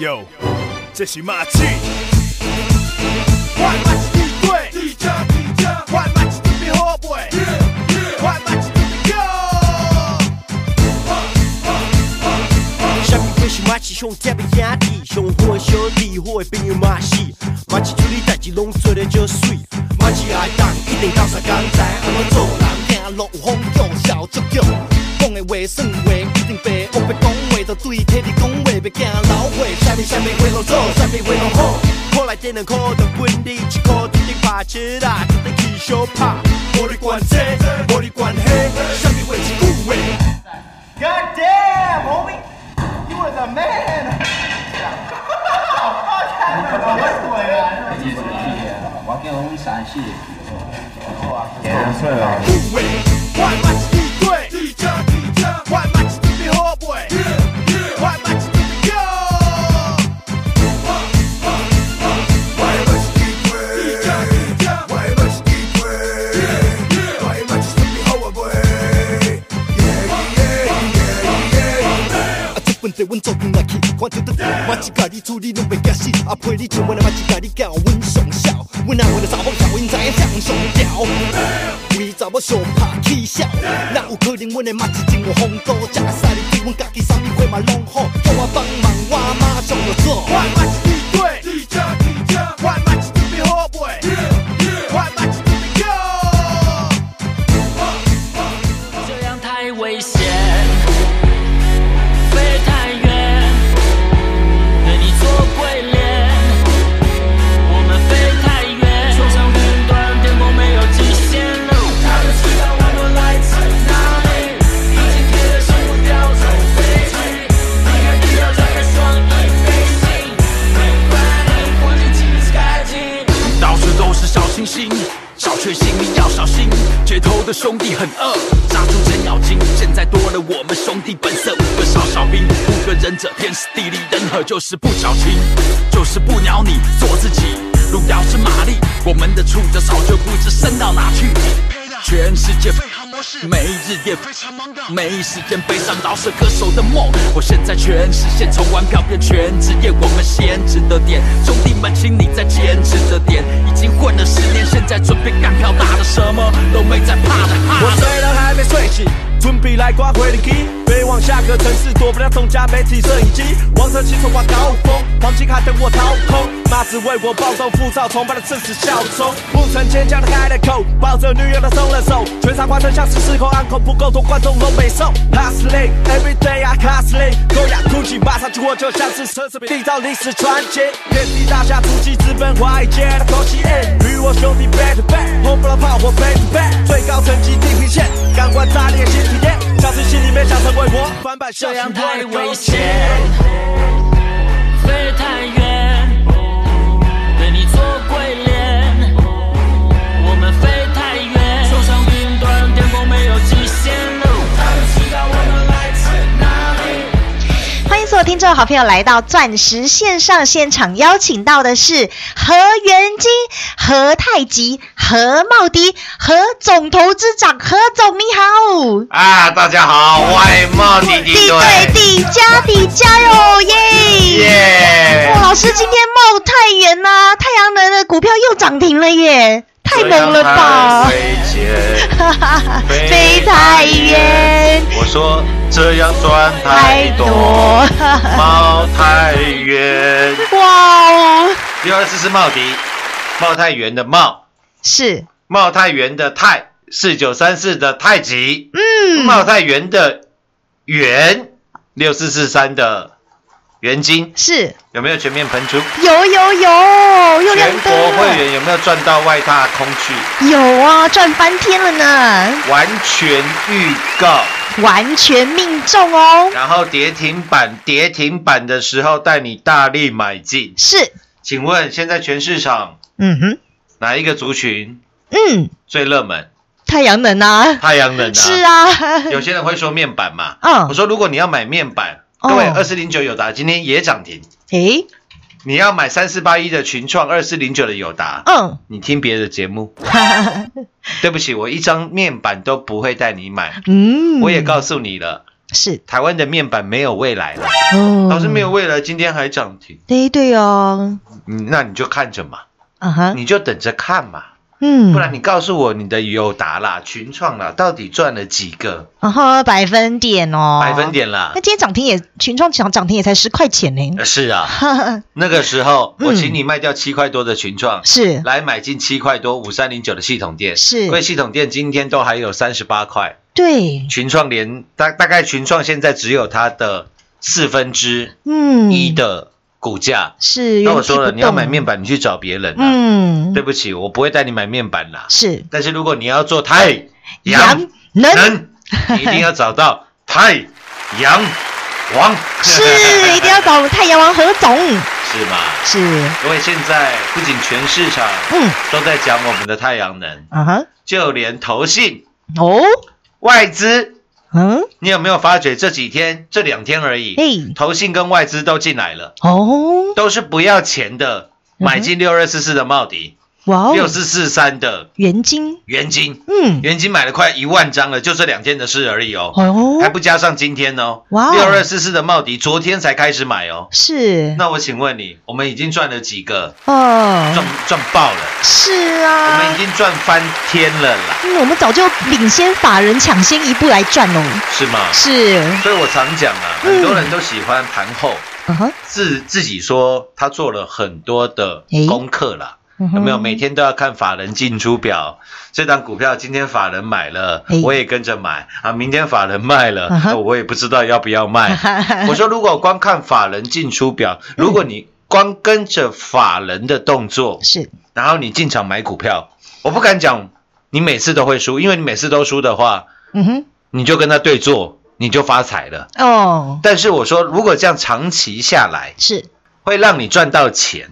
哟，这是马季。是马奇上贴的兄弟，上好的小弟，好的朋友嘛是。马奇处理代志拢做得就水，马奇爱当一定到啥工在，安怎做人行路有风度，笑足强。讲的话算话一定白，我要讲话就对体你讲话，别惊老话。啥物啥物话拢做，啥物话拢好。考来点两科就分你一科，一定拍起来，一定起小拍。无你管这，无你管那，啥物话一句话。God damn, homie. You was a man！我叫洪山系，颜色啊。万马阮做阵来去，看到得马是家己处理拢袂惊死，阿陪你唱完马是家己教阮上孝，阮阿为了查某教阮知影向上调。为查某上拍起笑，哪有可能阮的马是真有风度？食个赛哩对阮家己啥物货嘛拢好，叫我帮忙我马上就做。万马是地对，兄弟很饿，杀出程咬金。现在多了我们兄弟本色，五个少小兵，五个忍者，天时地利人和，就是不矫情，就是不鸟你，做自己。路遥知马力，我们的触角早就不知伸到哪去。全世界每日夜非常忙的，没时间悲伤饶舌歌手的梦。我现在全实现，从玩票变全职业，我们先值得点。兄弟们，请你再坚持着点。已经混了十年，现在准备干票大的，什么都没在怕的。怕的我虽然还没睡醒，准备来刮回力机，飞往下个城市，躲不了众家媒体摄影机。王者骑冲挂高峰，黄金卡等我掏空，马子为我暴瘦，浮躁崇拜的正是小虫。不曾坚强的开了口，抱着女友的松了手，全场观众像是失控，安口不够多，观众都没送。Hustling every day I hustle，高雅突起，马上去我就像是奢侈品，缔造历史传奇。遍地大侠，突击资本华尔街的口气，与我兄弟 back to back，红不了炮火 back to back，最高层级地平线，感官炸裂新体验，像是心里面想成为我，翻版这样太危险，飞太远，听众好朋友来到钻石线上现场，邀请到的是何元金、何太极、何茂迪、何总投资长，何总你好。啊，大家好，外贸弟弟地对地加地加油耶！耶哇，老师今天茂太元呐、太阳能的股票又涨停了耶，太猛了吧！飞太远，我说这样赚太多，冒太远。哇哦，第二次是茂迪，茂太元的茂，是，茂太元的太，四九三四的太极，嗯，茂太元的元，六四四三的元金，是有没有全面喷出？有有有，又亮全灯国会，员有没有赚到外大空去？有啊，赚翻天了呢，完全预告，完全命中哦。然后跌停板，跌停板的时候带你大力买进。是，请问现在全市场嗯哼，哪一个族群嗯，最热门？太阳能啊，太阳能啊。是。啊，有些人会说面板嘛，嗯我说如果你要买面板，哦各位二四零九友达今天也涨停，诶，你要买三四八一的群创，二四零九的友达，嗯，你听别的节目。对不起，我一张面板都不会带你买。嗯，我也告诉你了，是。台湾的面板没有未来了，哦，老师没有未来，今天还涨停，对对哦，嗯，那你就看着嘛，啊哈，你就等着看嘛，嗯，不然你告诉我你的友达啦、群创啦，到底赚了几个？然后百分点哦，百分。点啦。那？今天涨停也群创涨涨停也才十块钱呢，呃是啊，那个时候嗯。我请你卖掉七块多的群创，是。来买进七块多五三零九的系统店，是。因为系统店今天都还有三十八块，对，群创连大大概群创现在只有它的四分之嗯，一的股价。是。那我说了，你要买面，板，你去找别人啊。嗯，对不起，我不会带你买面板啦。是但是如果你要做太阳阳能一定要找到 太阳王。是一定要找太阳王何总，是吗？是，因为现在不仅全市场嗯，都在讲我们的太阳能，啊哈，就连投信、哦，外资，嗯，你有没有发觉这几天这两天而已，哎，投信跟外资都进来了，哦，都是不要钱的，买进六二四四的茂迪，哇哦，六四四三的元金，元金，嗯，元金买了快一万张了，就这两天的事而已哦，哦，还不加上今天哦。哇哦。六二四四的茂迪昨天才开始买哦。是，那我请问你，我们已经赚了几个？哦。赚，赚爆了，是啊。我啊们已，经赚翻天了啦，嗯，我们早就领先法人抢先一步来赚哦，是吗？是，所以我常讲啊，嗯。很多人都喜欢盘后。嗯哼，自自己说他做了很多的功课啦。有有没有？每天都要看法人进出表？这档股票今天法人买了，我也跟着买。啊。明天法人卖了我也不知道要不要卖。我说，如果光看法人进出表，如果你光跟着法人的动作，是，然后你进场买股票，我不敢讲你每次都会输，因为你每次都输的话，嗯哼，你就跟他对坐，你就发财了。哦，但是我说，如果这样长期下来，是，会让你赚到钱，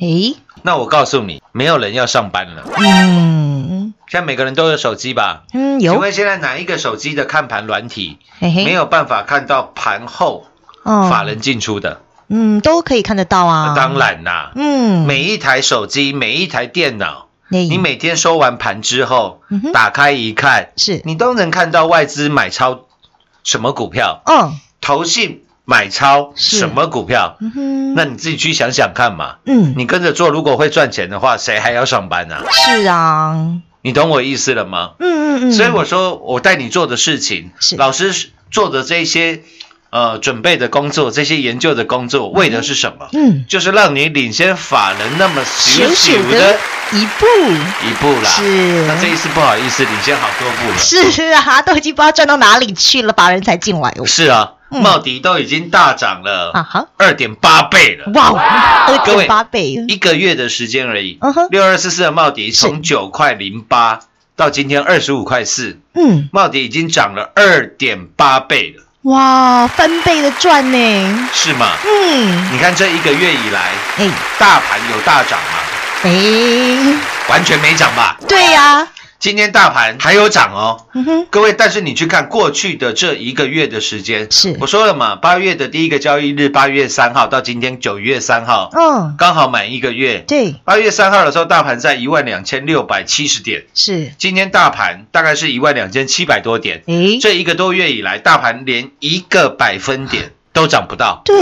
诶，那我告诉你，没有人要上班了。嗯。现在每个人都有手机吧？嗯，有，请问现在哪一个手机的看盘软体没，有办法看到盘后哦。法，人进出的？嗯，都可以看得到啊，当，然啦，嗯，每一台手机、每一台电脑，你你每天收完盘之后嗯，打开一看，是，你都能看到外资买超什么股票，嗯投信买超什么股票，那你自己去想想看嘛。嗯，你跟着做，如果会赚钱的话，谁还要上班呢、是啊，你懂我意思了吗？嗯嗯嗯，所以我说，我带你做的事情，是。老师做的这些呃准备的工作，这些研究的工作，为的是什么？嗯，就是让你领先法人那么小小小的一步，一步啦。是。那这一次不好意思，领先好多步了。是啊，都已经不知道赚到哪里去了，法人才进来。哦。是啊，嗯茂迪都已经大涨啊了哈，二点八倍了，哇，二各位点八倍，一个月的时间而已。六二四四的茂迪是从九块零八到今天二十五块四，嗯，茂迪已经涨了二点八倍了，哇，翻倍的赚呢，是吗？嗯，你看这一个月以来，哎。大盘有大涨吗？哎，完全没涨吧？对呀，今天大盘还有涨哦，各位，但是你去看过去的这一个月的时间，是。我说了嘛，八月的第一个交易日，八月三号到今天九月三号，嗯，刚好满一个月。对，八月三号的时候，大盘在一万两千六百七十点，是，今天大盘大概是一万两千七百多点。诶，这一个多月以来，大盘连一个百分点都涨不到，对，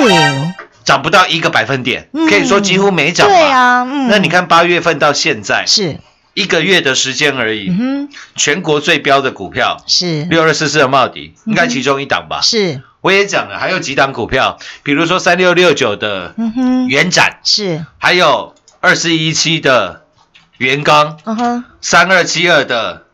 涨不到一个百分点，嗯。可以说几乎没涨嘛。对啊，嗯，那你看八月份到现在是，一个月的时间而已，嗯，全国最标的股票是，六二四四的茂迪，应该其中一档吧？是，我也讲了，还有几档股票，比如说三六六九的元展，是，还有二四一七的元刚，三二七二的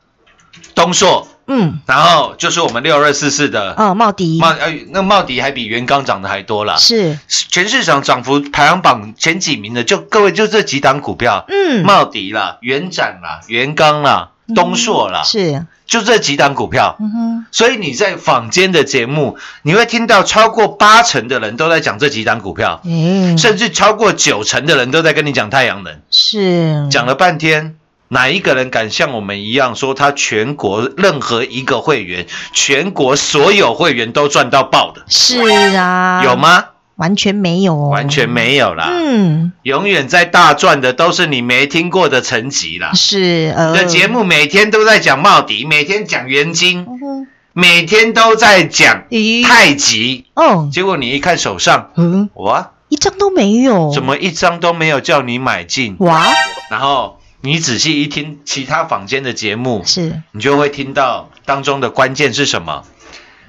东硕，嗯，然后就是我们六二四四的哦，茂迪，茂，呃，那茂迪还比元刚涨的还多啦。是，全市场涨幅排行榜前几名的，就各位就这几档股票，嗯，茂迪啦、元展啦、元刚啦，东硕啦，是，就这几档股票。嗯哼，所以你在坊间的节目，你会听到超过八成的人都在讲这几档股票，嗯，甚至超过九成的人都在跟你讲太阳能。是，讲了半天，哪一个人敢像我们一样说他全国任何一个会员，全国所有会员都赚到爆的？是啊，有？吗？完全没有哦，完全没有啦。嗯，永远在大赚的都是你没听过的层级啦。是，呃，节目每天都在讲茂迪，每天讲元金，嗯，每天都在讲，太极，哦，结果你一看手上，嗯，哇，一张都没有，怎么一张都没有叫你买进？哇？然后你仔细一听其他坊间的节目，是，你就会听到当中的关键是什么？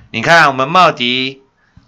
你看我们茂迪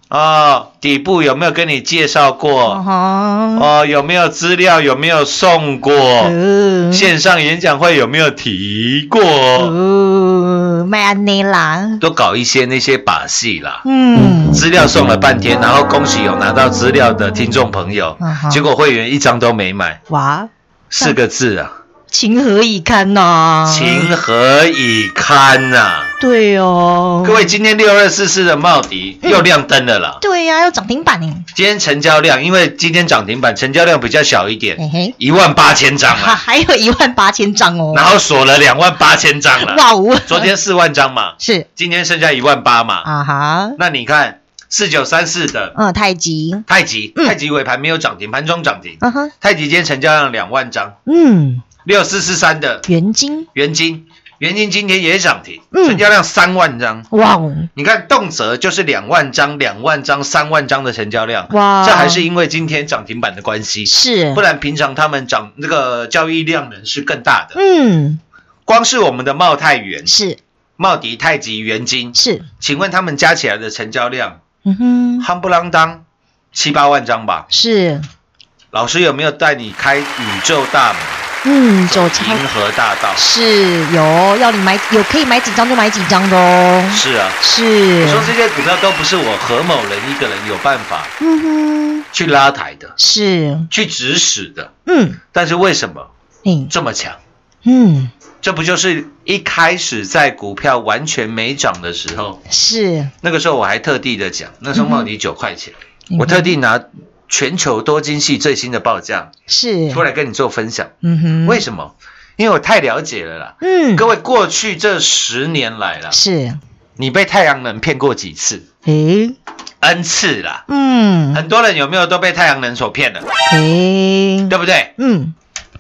哦，底部有没有跟你介绍过？哦，哦，有没有资料？有没有送过？呃，线上演讲会有没有提过？呃，卖安妮啦，都搞一些那些把戏啦。嗯，资料送了半天，然后恭喜有拿到资料的听众朋友嗯，结果会员一张都没买，哇，四个字啊，情何以堪呐？情何以堪呐、对哦，各位，今天六二四四的茂迪又亮灯了啦。对呀，要涨停板呢，今天成交量，因为今天涨停板成交量比较小一点一万八千张哈，啊，还有一万八千张哦，然后锁了两万八千张了。哇哦，昨天四万张嘛，是。今天剩下一万八嘛。啊哈，那你看四九三四的嗯，太极，太极，嗯。太极尾盘没有涨停，盘中涨停。嗯哼，太极今天成交量两万张，嗯，六四四三的元金，元金，元金今天也涨停，嗯。成交量三万张。哇哦，你看动辄就是两万张、两万张、三万张的成交量，哇，这还是因为今天涨停板的关系，是。不，然平常他们涨那个交易量能是更大的。嗯，光是我们的茂泰元、是。茂迪、太极、元金，是，请问他们加起来的成交量，嗯哼，夯不啷当七八万张吧？是，老师有没有带你开宇宙大门、嗯，走超银河大道？是有要你买有可以买几张就买几张的哦，是啊，是。我，说这些股票都不是我何某人一个人有办法嗯哼，去拉抬的、是，去指使的，嗯，但是为什么嗯这么强？嗯，这不就是一开始在股票完全没涨的时候，是，那个时候我还特地的讲，那时候茂迪九块钱，嗯我特地拿全球多晶系最新的报价是，出来跟你做分享。嗯哼，为什么？因为我太了解了啦。嗯，各位，过去这十年来啦，是，你被太阳能骗过几次诶，？N 次啦。嗯，很多人有没有都被太阳能所骗了，诶，对不对？嗯，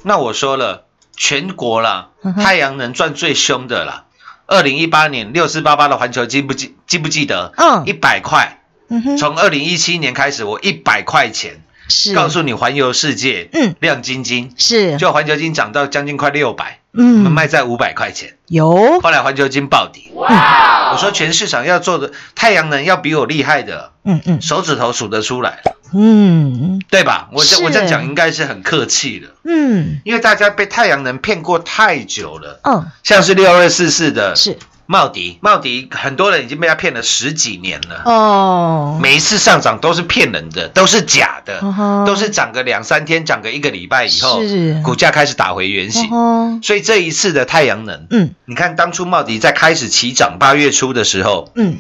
那我说了，全国啦嗯，太阳能赚最凶的啦。二零一八年六四八八的环球记不记记不记得？嗯一百块。嗯，从二零一七年开始，我一百块钱是，告诉你环游世界，嗯。亮晶晶，是，就环球金涨到将近快六百，我嗯们，卖在五百块钱。有，后来环球金暴跌，我说全市场要做的太阳能要比我厉害的，嗯嗯。手指头数得出来，嗯。对吧？我这是。我这样讲应该是很客气的，嗯。因为大家被太阳能骗过太久了，嗯，像是六二四四的是，茂迪，茂迪很多人已经被他骗了十几年了。哦，每一次上涨都是骗人的，都是假的，都是涨个两三天，涨个一个礼拜以后是，股价开始打回原形。哦，所以这一次的太阳能，嗯。你看当初茂迪在开始起涨八月初的时候，嗯，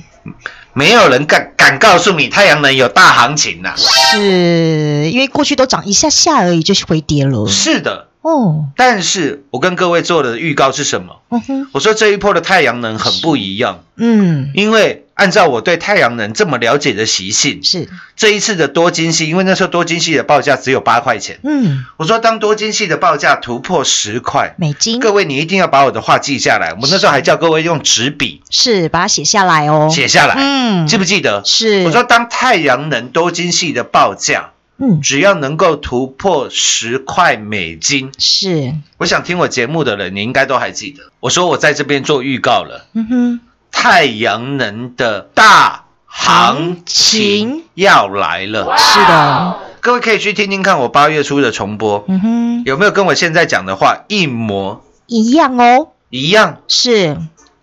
没有人敢敢告诉你太阳能有大行情呐、是因为过去都涨一下下而已，就是回跌了，是的，哦，但是我跟各位做的预告是什么？嗯哼，我说这一波的太阳能很不一样，嗯，因为按照我对太阳能这么了解的习性，是，这一次的多晶系，因为那时候多晶系的报价只有八块钱，嗯，我说当多晶系的报价突破十块，美金。各位你一定要把我的话记下来。我那时候还叫各位用纸笔是把它写下来哦，写下来，嗯，记不记得？是，我说当太阳能多晶系的报价嗯。只要能够突破十块美金，是，我想听我节目的人你应该都还记得。我说我在这边做预告了，嗯哼，太阳能的大行情要来了。是的，各位可以去听听看我八月初的重播，嗯哼，有没有跟我现在讲的话一模一样哦，一样？是。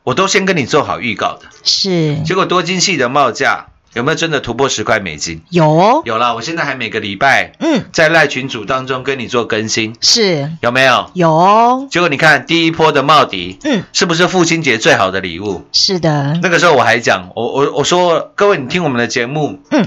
我都先跟你做好预告的。是，结果多晶系的报价有没有真的突破十块美金？有哦，有啦，我现在还每个礼拜嗯，在赖群组当中跟你做更新，是有没有？有哦，结果你看第一波的茂迪，嗯，是不是父亲节最好的礼物？是的，那个时候我还讲，我我我说各位，你听我们的节目，嗯，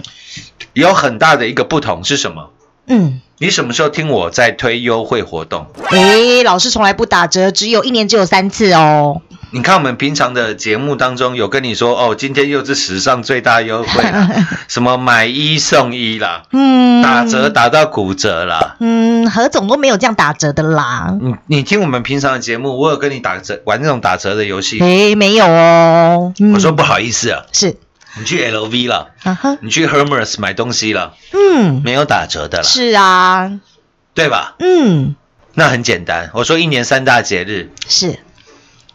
有很大的一个不同是什么？嗯，你什么时候听我在推优惠活动？诶，老师从来不打折，只有一年只有三次哦。你看我们平常的节目当中有跟你说哦，今天又是史上最大优惠啦，什么买一送一啦，嗯，打折打到骨折啦。嗯，何总都没有这样打折的啦。你你听我们平常的节目，我有跟你打折玩那种打折的游戏，诶，没有哦。嗯。我说不好意思啊，是，你去 LV 了，啊哈，你去 Hermes 买东西了，嗯，没有打折的了，是啊，对吧？嗯，那很简单，我说一年三大节日，是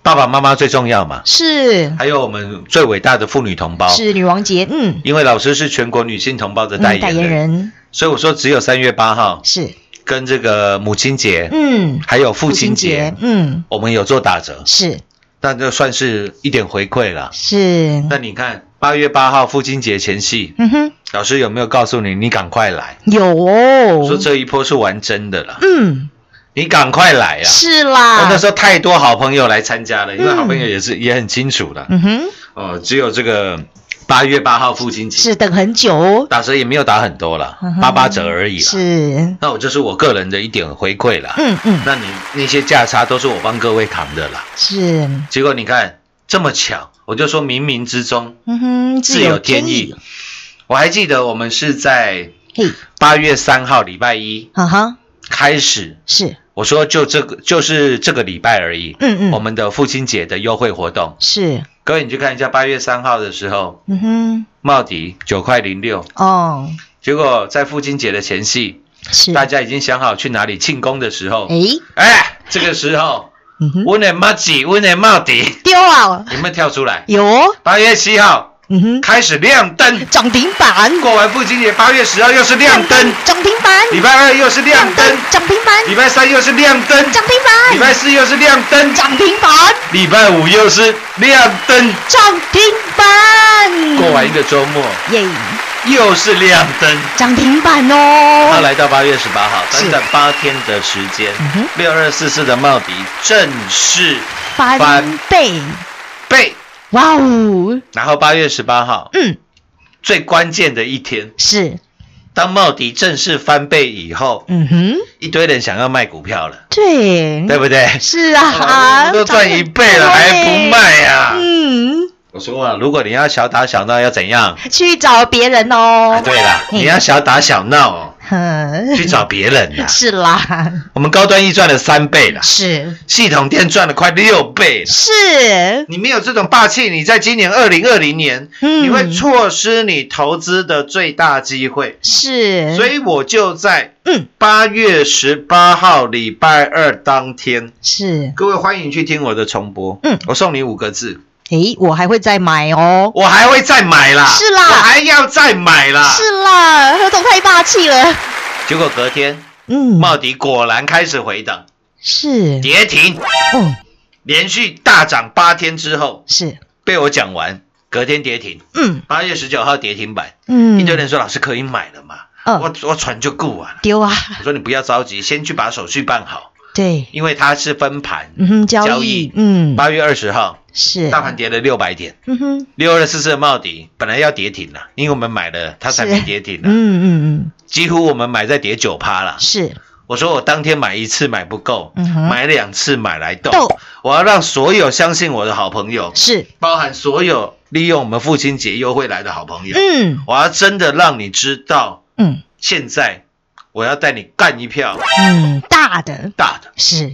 爸爸妈妈最重要嘛，是。还有我们最伟大的妇女同胞，是女王节，嗯，因为老师是全国女性同胞的代嗯代言人，所以我说只有三月八号是，跟这个母亲节，嗯，还有父亲节，嗯，我们有做打折，是。那就算是一点回馈了。是，那你看八月八号父亲节前夕，嗯哼，老师有没有告诉你，你赶快来？有哦。说哦，这一波是玩真的了，嗯，你赶快来啊！是我啦，那时候太多好朋友来参加了，因为嗯好朋友也是也很清楚的。嗯哼，哦，只有这个八月八号父亲节是等很久。哦，打折也没有打很多了八八折而已啦。是，那我这是我个人的一点回馈啦。嗯嗯，那你那些价差都是我帮各位扛的啦。是，结果你看这么巧，我就说冥冥之中嗯哼，自有天意。，我还记得我们是在，八月三号礼拜一哈哈，开始，是，我说就这个就是这个礼拜而已。嗯嗯，我们的父亲节的优惠活动，是，各位你去看一下，八月三号的时候，嗯哼，茂迪九块零六，哦，结果在父亲节的前夕，是，大家已经想好去哪里庆功的时候，哎，哎，这个时候，嗯哼，我的茂吉，温的茂迪，丢啊，有没有跳出来？有。哦，八月七号嗯哼，开始亮灯，涨停板，过完父亲节，八月十二又是亮灯，涨停板，礼拜二又是亮灯，涨停板，礼拜三又是亮灯，涨停板，礼拜四又是亮灯，涨停板，礼拜五又是亮灯，涨停板，过完一个周末。耶，又是亮灯。涨停板他哦，来到八月十八号，是。短短八天的时间六二四四的茂迪正式翻翻倍，倍。哇哦，然后八月十八号嗯，最关键的一天，是，当茂迪正式翻倍以后，嗯哼，一堆人想要卖股票了，对，对不对？是啊啊，都赚一倍了，还不卖呀？嗯，我说啊，如果你要小打小闹，要怎样？去找别人啊，哦，对了，你要小打小闹 去找别人啦。是啦，我们高端易赚了三倍了，是。系统店赚了快六倍了。是，你没有这种霸气，你在今年二零二零年，嗯。你会错失你投资的最大机会。是，所以我就在嗯。八月十八号礼拜二当天，是，各位欢迎去听我的重播。嗯。我送你五个字，诶，我还会再买哦，我还会再买啦，是啦。我还要再买啦。是啦，何总太霸气了，结果隔天，嗯，茂迪果然开始回档，是，跌停，哦，连续大涨八天之后，是，被我讲完，隔天跌停。嗯。八月十九号跌停板，嗯，一堆人说老师可以买了嘛？嗯我我船就顾完了。丢啊，我说你不要着急，先去把手续办好，对，因为它是分盘。嗯，交易，嗯，八月二十号，是，大盘跌了六百点，嗯哼，六二四四的茂迪本来要跌停了，因为我们买了，它才是没跌停了，嗯嗯嗯，几乎我们买在跌九趴了。是，我说我当天买一次买不够，买两次买来斗斗，我要让所有相信我的好朋友，是，包含所有利用我们父亲节优惠来的好朋友，嗯。我要真的让你知道，嗯。现在我要带你干一票嗯，大的。大的，是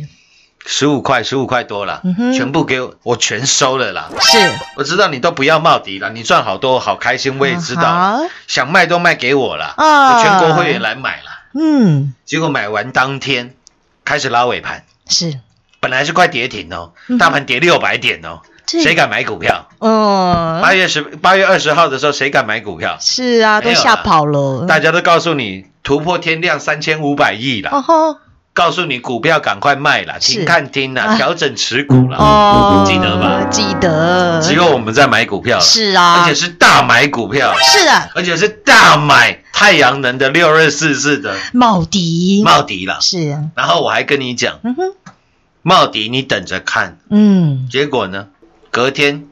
十五块，十五块多了嗯，全部给我，我全收了啦。是，我知道你都不要冒迪了，你赚好多，好开心，我也知道，啊想卖都卖给我了，啊。我全国会员来买了。嗯。结果买完当天开始拉尾盘，是，本来是快跌停哦嗯，大盘跌六百点哦，对谁敢买股票？嗯，八月十八月二十号的时候，谁敢买股票？是啊，都吓跑了，大家都告诉你突破天量三千五百亿了，哦吼，告诉你股票赶快卖了，是。停看听啊。啦，调整持股了。哦，记得吧？记得，只有我们在买股票了，是啊，而且是大买股票，是的，而且是大买太阳能的六二四四的茂迪。茂迪了。是，然后我还跟你讲，嗯哼，茂迪你等着看，嗯，结果呢，隔天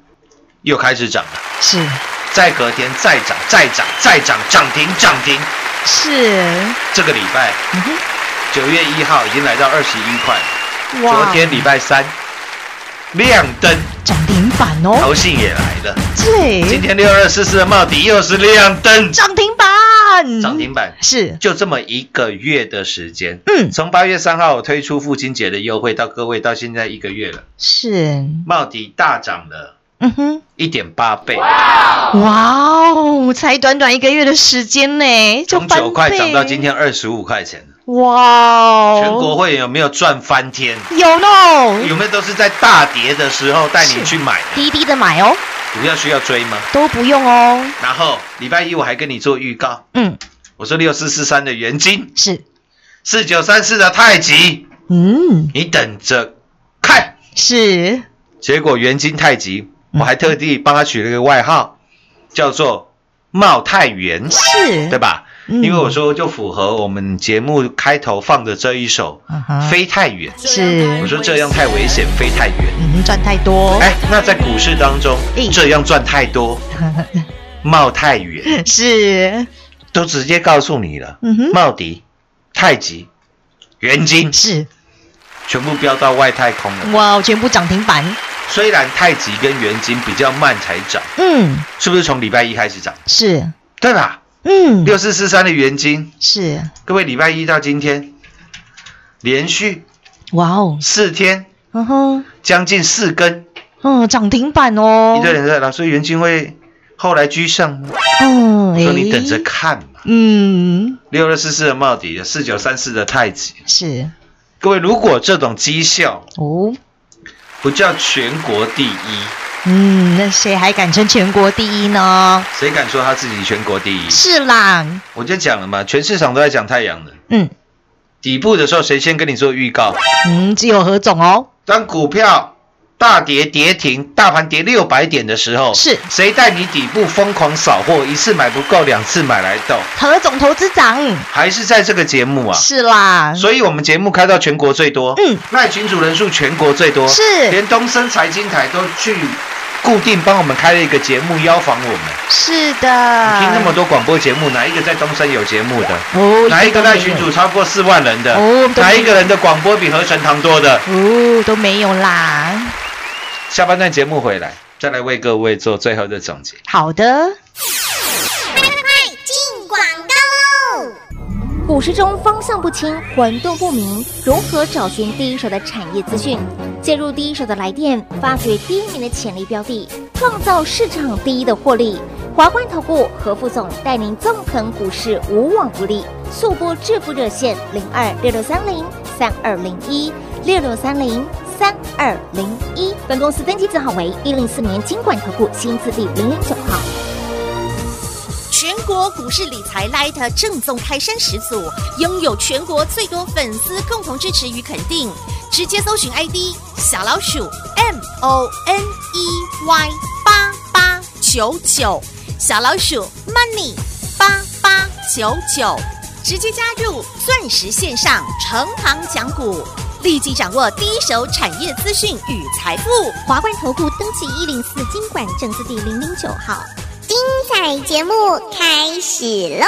又开始涨了，是。再隔天再涨，再涨，再涨，涨停涨停。是，这个礼拜嗯哼，九月一号已经来到二十一块，哇。昨天礼拜三亮灯，涨停板哦，投信也来了。今，天六二四四的茂迪又是亮灯，涨停板，涨停板。是，就这么一个月的时间，嗯，从八月三号我推出父亲节的优惠到各位到现在一个月了，是，茂迪大涨了嗯哼，一点八倍，哇哦，才短短一个月的时间呢，就从九块倍涨到今天二十五块钱，哇哦，全国会员有没有赚翻天？有呢，有没有都是在大跌的时候带你去买的？低低的买哦，股票需要追吗？都不用哦，然后礼拜一我还跟你做预告，嗯，我说六四四三的元金，是，四九三四的太极，嗯，你等着看。是，结果元金太极，嗯。我还特地帮他取了一个外号，叫做茂太元，是，对吧？嗯。因为我说就符合我们节目开头放的这一首飞太远》，是。我，说这样太危险，飞太远。嗯，赚太多，哎，那在股市当中，这样赚太多，冒太远，是，都直接告诉你了。嗯哼，茂迪、太极、元金是，全部飙到外太空了。哇，全部涨停板，虽然太极跟元金比较慢才涨，嗯，是不是从礼拜一开始涨？是，对吧？嗯，六四四三的元金，是，各位礼拜一到今天连续哇哦，四天，嗯哼，将近四根，嗯，涨停板哦。一，堆人在老师元金会后来居上吗？嗯，我说你等着，看嘛。嗯，六六四四的茂迪，四九三四的太极，是，各位如果这种绩效哦，不叫全国第一，嗯，那谁还敢称全国第一呢？谁敢说他自己全国第一？是啦，我就讲了嘛，全市场都在讲太阳的。嗯底部的时候，谁先跟你做预告？嗯，只有何总哦，当股票大跌跌停，大盘跌六百点的时候，是谁带你底部疯狂扫货？一次买不够，两次买来斗，何总投资长，还是在这个节目啊？是啦，所以我们节目开到全国最多，嗯，赖群主人数全国最多，是连东森财经台都去固定帮我们开了一个节目邀访我们。是的，你听那么多广播节目，哪一个在东森有节目的？哦，哪一个赖都没有群主超过四万人的？哦哪一个人的广播比合成堂多的？哦都没有啦，下半段节目回来，再来为各位做最后的总结。好的。进广告喽！股市中方向不清、混沌不明，如何找寻第一手的产业资讯？介入第一手的来电，发掘第一名的潜力标的，创造市场第一的获利。华冠投顾何副总带领纵横股市，无往不利。速播致富热线零二六六三零三二零一六六三零三二零一。本公司登记字号为一零四年经管投顾新字第零零九号。全国股市理财 Light 正宗开山始祖，拥有全国最多粉丝共同支持与肯定。直接搜寻 ID 小老鼠 M O N E Y 八八九九，小老鼠 Money 八八九九，直接加入钻石线上成行讲股，立即掌握第一手产业资讯与财富。华冠投顾登记一零四经管证字第零零九号。精彩节目开始喽！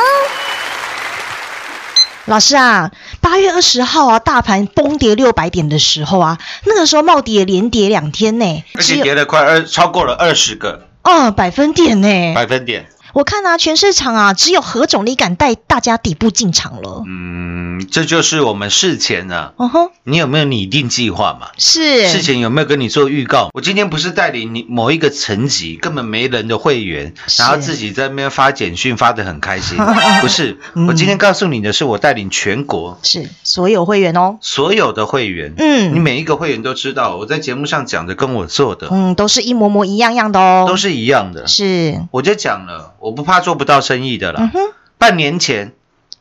老师啊，八月二十号啊，大盘崩跌六百点的时候啊，那个时候茂迪也连跌两天呢，而且跌了快二，超过了二十个嗯百分点呢。百分点。我看啊，全市场啊，只有何总你敢带大家底部进场了。嗯，这就是我们事前啊，嗯哼，你有没有拟定计划嘛？是事前有没有跟你做预告？我今天不是带领你某一个层级根本没人的会员，然后自己在那边发简讯发的很开心，不是？嗯我今天告诉你的是，我带领全国是所有会员哦，所有的会员，嗯你每一个会员都知道，我在节目上讲的跟我做的嗯，都是一模模一样样的哦，都是一样的。是，我就讲了，我不怕做不到生意的啦。嗯，半年前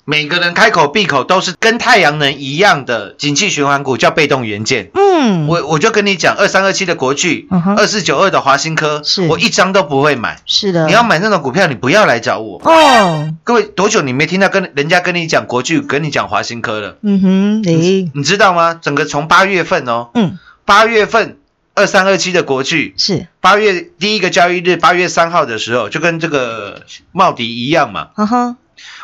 每个人开口闭口都是跟太阳能一样的景气循环股，叫被动元件。嗯，我我就跟你讲，二三二七的国巨二四九二的华新科，是我一张都不会买。是的，你要买那种股票，你不要来找我。哦，各位，多久你没听到跟人家跟你讲国巨，跟你讲华新科了？嗯哼，你，你知道吗？整个从八月份哦，嗯，八月份二三二七的国巨，是，八月第一个交易日，八月三号的时候，就跟这个茂迪一样嘛。哈哈，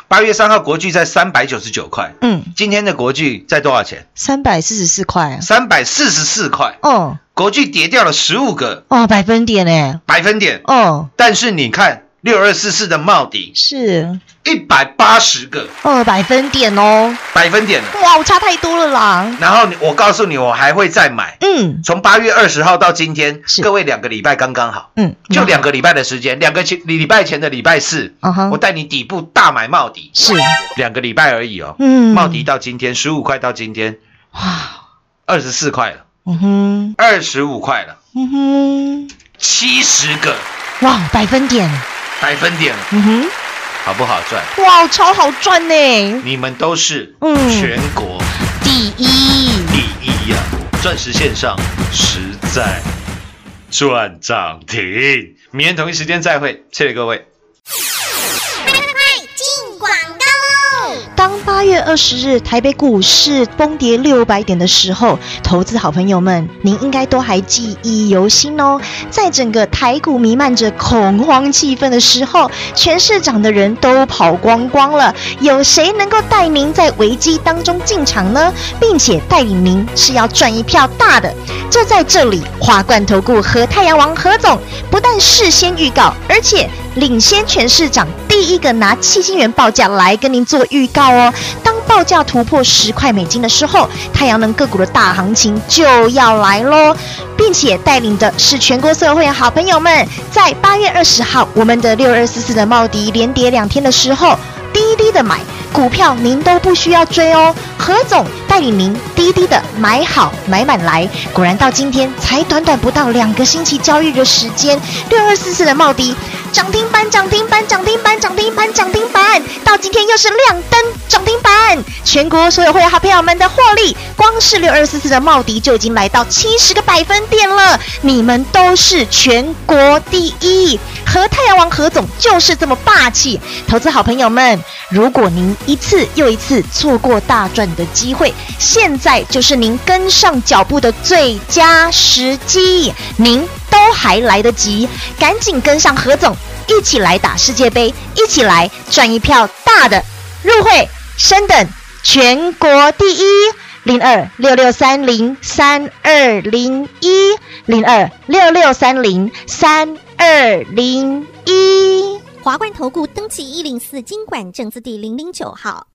八月三号国巨在三百九十九块，嗯，今天的国巨在多少钱？三百四十四块啊，三百四十四块，哦。国巨跌掉了十五个。哦，百分点诶，百分点。哦，但是你看六二四四的茂迪是，一百八十个。哦，百分点哦，百分点。了。哇，我差太多了啦，然后我告诉你，我还会再买。嗯。从八月二十号到今天，各位两个礼拜刚刚好，嗯，就两个礼拜的时间，两个前礼拜前的礼拜四，我带你底部大买茂迪，是，两个礼拜而已哦。嗯，茂迪到今天十五块到今天哇，二十四块了，嗯哼，二十五块了，嗯哼，七十个。哇，百分点，百分点了，嗯哼，好不好赚？哇，超好赚呢，你们都是嗯全国第一，第一呀、钻石线上实在赚涨停。明天同一时间再会，谢谢各位。当八月二十日台北股市崩跌六百点的时候，投资好朋友们，您应该都还记忆犹新哦。在整个台股弥漫着恐慌气氛的时候，全市场的人都跑光光了，有谁能够带您在危机当中进场呢？并且带领您是要赚一票大的？就在这里，华冠投顾和太阳王何总不但事先预告，而且领先全市场，第一个拿七星元报价来跟您做预告哦。当报价突破十块美金的时候，太阳能个股的大行情就要来喽，并且带领的是全国所有会员好朋友们，在八月二十号，我们的六二四四的茂迪连跌两天的时候，低低的买股票，您都不需要追哦。何总带领您滴滴的买好买满来，果然到今天才短短不到两个星期交易的时间，六二四四的茂迪涨停板涨停板涨停板涨停板涨停板，到今天又是亮灯涨停板，全国所有会员好朋友们的获利，光是六二四四的茂迪就已经来到七十个百分点了，你们都是全国第一。和太阳王何总就是这么霸气，投资好朋友们，如果您一次又一次错过大赚的机会，现在就是您跟上脚步的最佳时机，您都还来得及，赶紧跟上何总，一起来打世界杯，一起来赚一票大的，入会升等全国第一。零二六六三零三二零一零二六六三零三二零一。华冠投顾登记一零四经管证字第零零九号。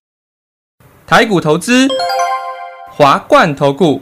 台股投资，华冠投顾。